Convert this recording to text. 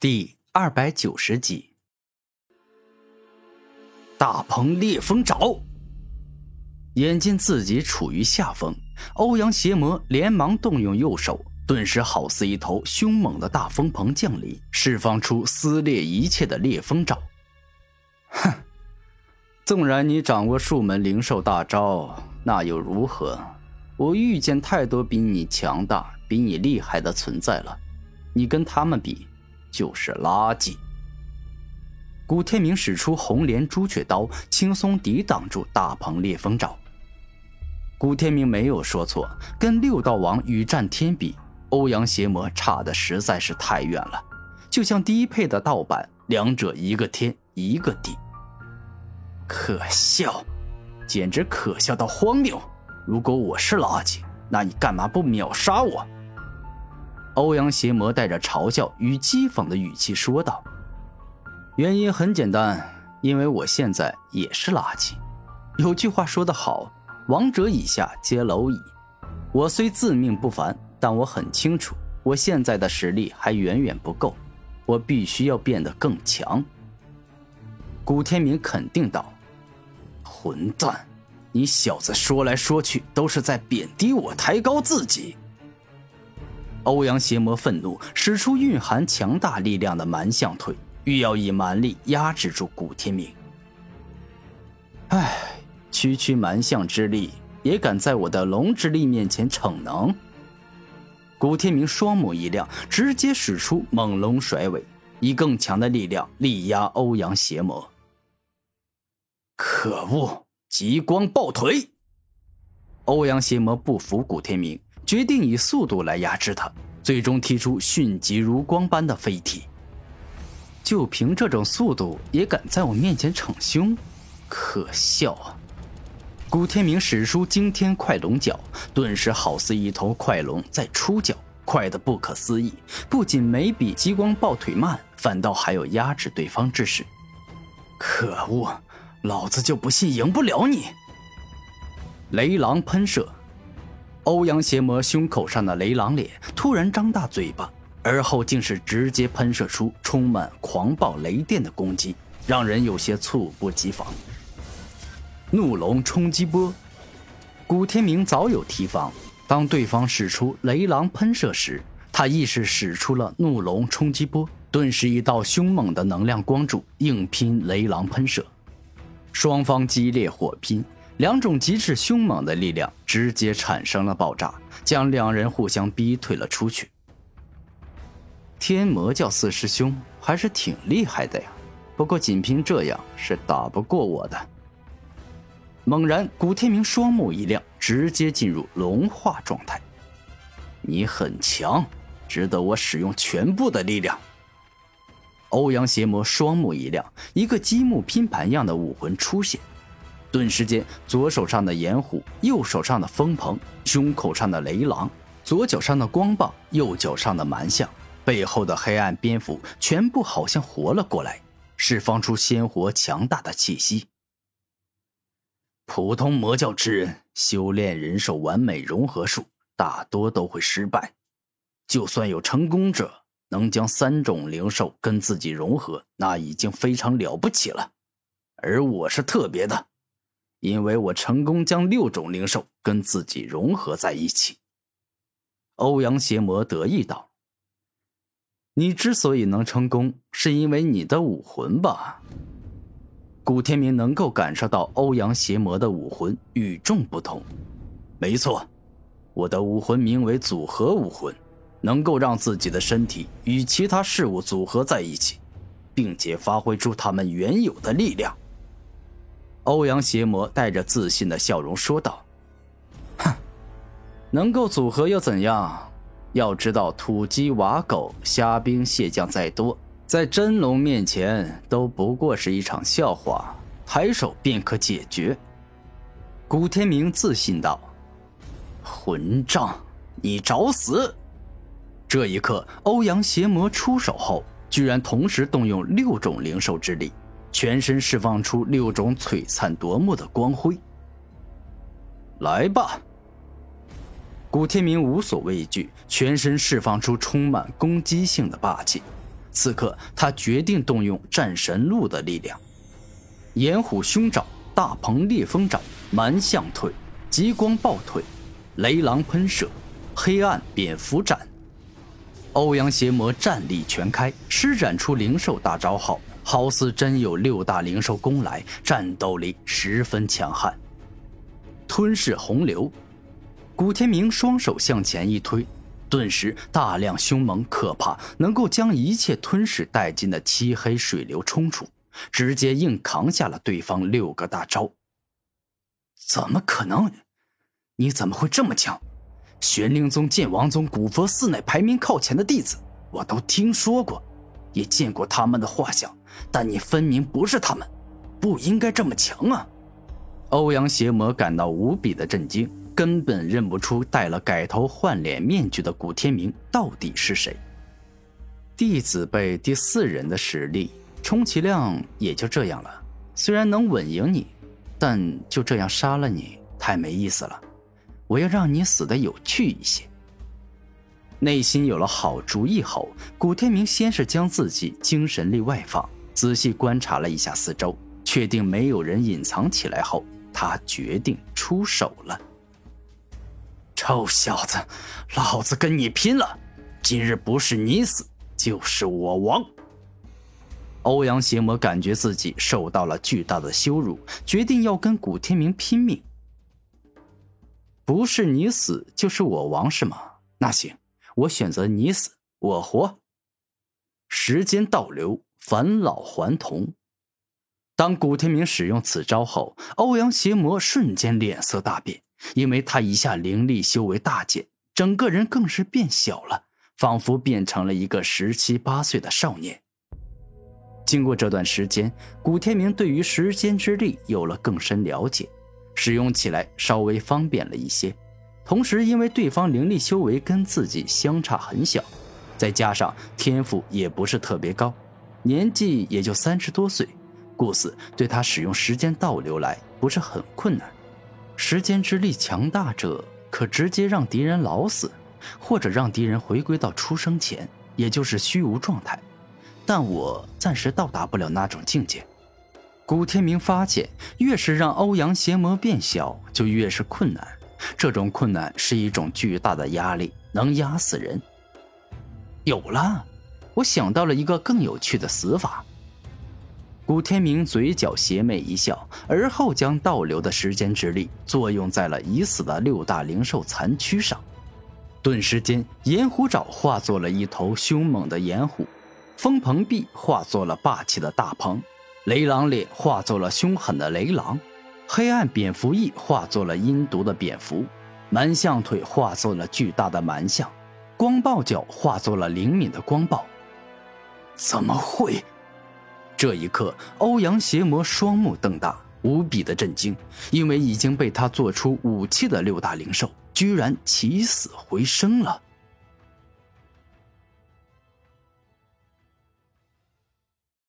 第二百九十集，大鹏裂风爪。眼见自己处于下风，欧阳邪魔连忙动用右手，顿时好似一头凶猛的大风鹏降临，释放出撕裂一切的裂风爪。哼，纵然你掌握数门灵兽大招，那又如何？我遇见太多比你强大、比你厉害的存在了，你跟他们比？就是垃圾。古天明使出红莲朱雀刀，轻松抵挡住大鹏烈风爪。古天明没有说错，跟六道王与战天比，欧阳邪魔差的实在是太远了，就像低配的盗版，两者一个天一个地。可笑，简直可笑到荒谬！如果我是垃圾，那你干嘛不秒杀我？欧阳邪魔带着嘲笑与讥讽的语气说道：“原因很简单，因为我现在也是垃圾。有句话说得好，王者以下皆蝼蚁。我虽自命不凡，但我很清楚，我现在的实力还远远不够，我必须要变得更强。”古天明肯定道：“混蛋，你小子说来说去都是在贬低我，抬高自己。”欧阳邪魔愤怒，使出蕴含强大力量的蛮象腿，欲要以蛮力压制住古天明。唉，区区蛮象之力，也敢在我的龙之力面前逞能？古天明双目一亮，直接使出猛龙甩尾，以更强的力量力压欧阳邪魔。可恶！极光爆腿！欧阳邪魔不服古天明。决定以速度来压制他，最终踢出迅疾如光般的飞踢。就凭这种速度也敢在我面前逞凶，可笑啊！古天明使出惊天快龙脚，顿时好似一头快龙在出脚，快得不可思议。不仅没比激光抱腿慢，反倒还有压制对方之势。可恶，老子就不信赢不了你！雷狼喷射。欧阳邪魔胸口上的雷狼脸突然张大嘴巴，而后竟是直接喷射出充满狂暴雷电的攻击，让人有些猝不及防。怒龙冲击波，古天明早有提防，当对方使出雷狼喷射时，他亦是使出了怒龙冲击波，顿时一道凶猛的能量光柱硬拼雷狼喷射，双方激烈火拼。两种极致凶猛的力量直接产生了爆炸，将两人互相逼退了出去。天魔教四师兄还是挺厉害的呀，不过仅凭这样是打不过我的。猛然，古天明双目一亮，直接进入龙化状态。你很强，值得我使用全部的力量。欧阳邪魔双目一亮，一个积木拼盘样的武魂出现。顿时间，左手上的炎虎，右手上的风鹏，胸口上的雷狼，左脚上的光棒，右脚上的蛮象，背后的黑暗蝙蝠，全部好像活了过来，释放出鲜活强大的气息。普通魔教之人修炼人兽完美融合术，大多都会失败。就算有成功者能将三种灵兽跟自己融合，那已经非常了不起了。而我是特别的。因为我成功将六种灵兽跟自己融合在一起，欧阳邪魔得意道：“你之所以能成功，是因为你的武魂吧？”古天明能够感受到欧阳邪魔的武魂与众不同。没错，我的武魂名为组合武魂，能够让自己的身体与其他事物组合在一起，并且发挥出他们原有的力量。欧阳邪魔带着自信的笑容说道：“哼，能够组合又怎样？要知道，土鸡瓦狗、虾兵蟹将再多，在真龙面前都不过是一场笑话，抬手便可解决。”古天明自信道：“混账，你找死！”这一刻，欧阳邪魔出手后，居然同时动用六种灵兽之力。全身释放出六种璀璨夺目的光辉。来吧！古天明无所畏惧，全身释放出充满攻击性的霸气，此刻，他决定动用战神路的力量：炎虎凶爪、大鹏烈风爪、蛮象腿、极光暴腿、雷狼喷射、黑暗蝙蝠斩。欧阳邪魔战力全开，施展出灵兽大招后，好似真有六大灵兽攻来，战斗力十分强悍。吞噬洪流，古天明双手向前一推。顿时，大量凶猛可怕、能够将一切吞噬殆尽的漆黑水流冲出，直接硬扛下了对方六个大招。怎么可能？你怎么会这么强？玄灵宗、剑王宗、古佛寺乃排名靠前的弟子，我都听说过，也见过他们的画像，但你分明不是他们，不应该这么强啊！欧阳邪魔感到无比的震惊。根本认不出戴了改头换脸面具的古天明到底是谁。弟子辈第四人的实力，充其量也就这样了。虽然能稳赢你，但就这样杀了你太没意思了。我要让你死的有趣一些。内心有了好主意后，古天明先是将自己精神力外放，仔细观察了一下四周，确定没有人隐藏起来后，他决定出手了。臭小子，老子跟你拼了！今日不是你死，就是我亡。欧阳邪魔感觉自己受到了巨大的羞辱，决定要跟古天明拼命。不是你死，就是我亡，是吗？那行，我选择你死，我活。时间倒流，返老还童。当古天明使用此招后，欧阳邪魔瞬间脸色大变。因为他一下灵力修为大减，整个人更是变小了，仿佛变成了一个十七八岁的少年。经过这段时间，古天明对于时间之力有了更深了解，使用起来稍微方便了一些。同时，因为对方灵力修为跟自己相差很小，再加上天赋也不是特别高，年纪也就三十多岁，故此对他使用时间倒流来不是很困难。时间之力强大者，可直接让敌人老死，或者让敌人回归到出生前，也就是虚无状态。但我暂时到达不了那种境界。古天明发现，越是让欧阳邪魔变小，就越是困难。这种困难是一种巨大的压力，能压死人。有了，我想到了一个更有趣的死法。古天明嘴角邪魅一笑，而后将倒流的时间之力作用在了已死的六大灵兽残躯上，顿时间，炎虎爪化作了一头凶猛的炎虎，风鹏臂化作了霸气的大鹏，雷狼脸化作了凶狠的雷狼，黑暗蝙蝠翼化作了阴毒的蝙蝠，蛮象腿化作了巨大的蛮象，光暴脚化作了灵敏的光暴。怎么会？这一刻，欧阳邪魔双目瞪大，无比的震惊，因为已经被他做出武器的六大灵兽，居然起死回生了。